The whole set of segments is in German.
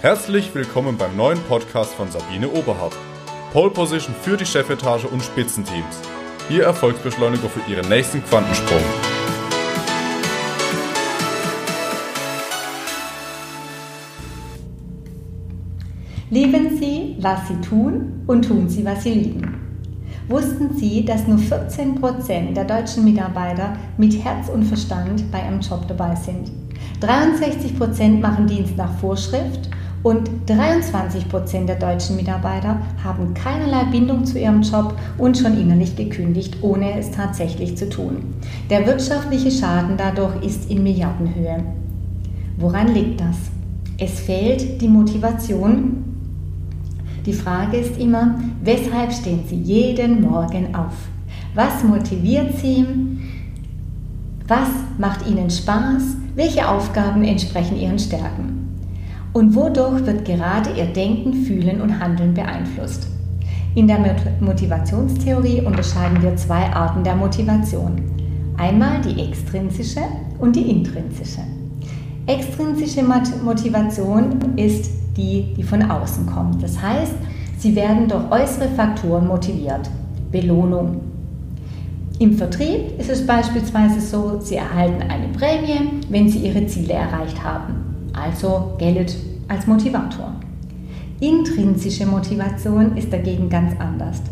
Herzlich willkommen beim neuen Podcast von Sabine Oberhardt. Pole Position für die Chefetage und Spitzenteams. Ihr Erfolgsbeschleuniger für Ihren nächsten Quantensprung. Lieben Sie, was Sie tun und tun Sie, was Sie lieben. Wussten Sie, dass nur 14% der deutschen Mitarbeiter mit Herz und Verstand bei einem Job dabei sind? 63% machen Dienst nach Vorschrift und 23% der deutschen Mitarbeiter haben keinerlei Bindung zu ihrem Job und schon innerlich gekündigt, ohne es tatsächlich zu tun. Der wirtschaftliche Schaden dadurch ist in Milliardenhöhe. Woran liegt das? Es fehlt die Motivation. Die Frage ist immer, weshalb stehen Sie jeden Morgen auf? Was motiviert Sie? Was macht Ihnen Spaß? Welche Aufgaben entsprechen Ihren Stärken? Und wodurch wird gerade Ihr Denken, Fühlen und Handeln beeinflusst? In der Motivationstheorie unterscheiden wir zwei Arten der Motivation. Einmal die extrinsische und die intrinsische. Extrinsische Motivation ist die, die von außen kommt. Das heißt, sie werden durch äußere Faktoren motiviert. Belohnung. Im Vertrieb ist es beispielsweise so, Sie erhalten eine Prämie, wenn Sie Ihre Ziele erreicht haben also Geld als Motivator. Intrinsische Motivation ist dagegen ganz anders.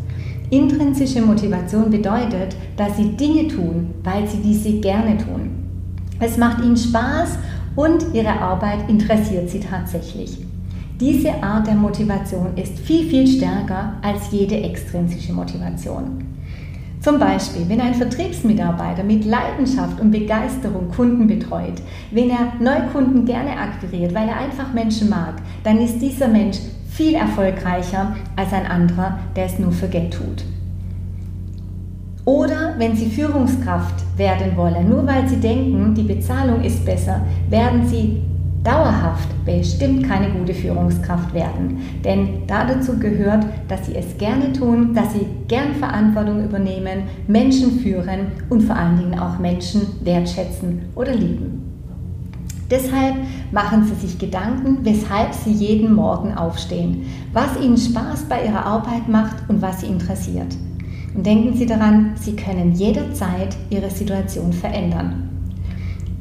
Intrinsische Motivation bedeutet, dass Sie Dinge tun, weil Sie diese gerne tun. Es macht Ihnen Spaß und Ihre Arbeit interessiert Sie tatsächlich. Diese Art der Motivation ist viel, viel stärker als jede extrinsische Motivation. Zum Beispiel, wenn ein Vertriebsmitarbeiter mit Leidenschaft und Begeisterung Kunden betreut, wenn er Neukunden gerne akquiriert, weil er einfach Menschen mag, dann ist dieser Mensch viel erfolgreicher als ein anderer, der es nur für Geld tut. Oder wenn Sie Führungskraft werden wollen, nur weil Sie denken, die Bezahlung ist besser, werden Sie dauerhaft bestimmt keine gute Führungskraft werden. Denn dazu gehört, dass sie es gerne tun, dass sie gern Verantwortung übernehmen, Menschen führen und vor allen Dingen auch Menschen wertschätzen oder lieben. Deshalb machen Sie sich Gedanken, weshalb Sie jeden Morgen aufstehen, was Ihnen Spaß bei Ihrer Arbeit macht und was Sie interessiert. Und denken Sie daran, Sie können jederzeit Ihre Situation verändern.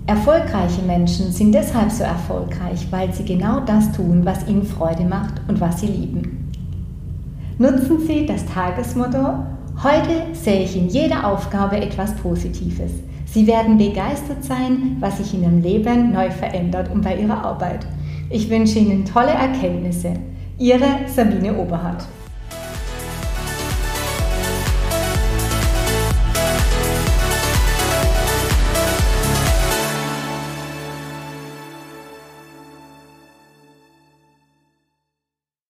Erfolgreiche Menschen sind deshalb so erfolgreich, weil sie genau das tun, was ihnen Freude macht und was sie lieben. Nutzen Sie das Tagesmotto, heute sehe ich in jeder Aufgabe etwas Positives. Sie werden begeistert sein, was sich in Ihrem Leben neu verändert und bei Ihrer Arbeit. Ich wünsche Ihnen tolle Erkenntnisse. Ihre Sabine Oberhardt.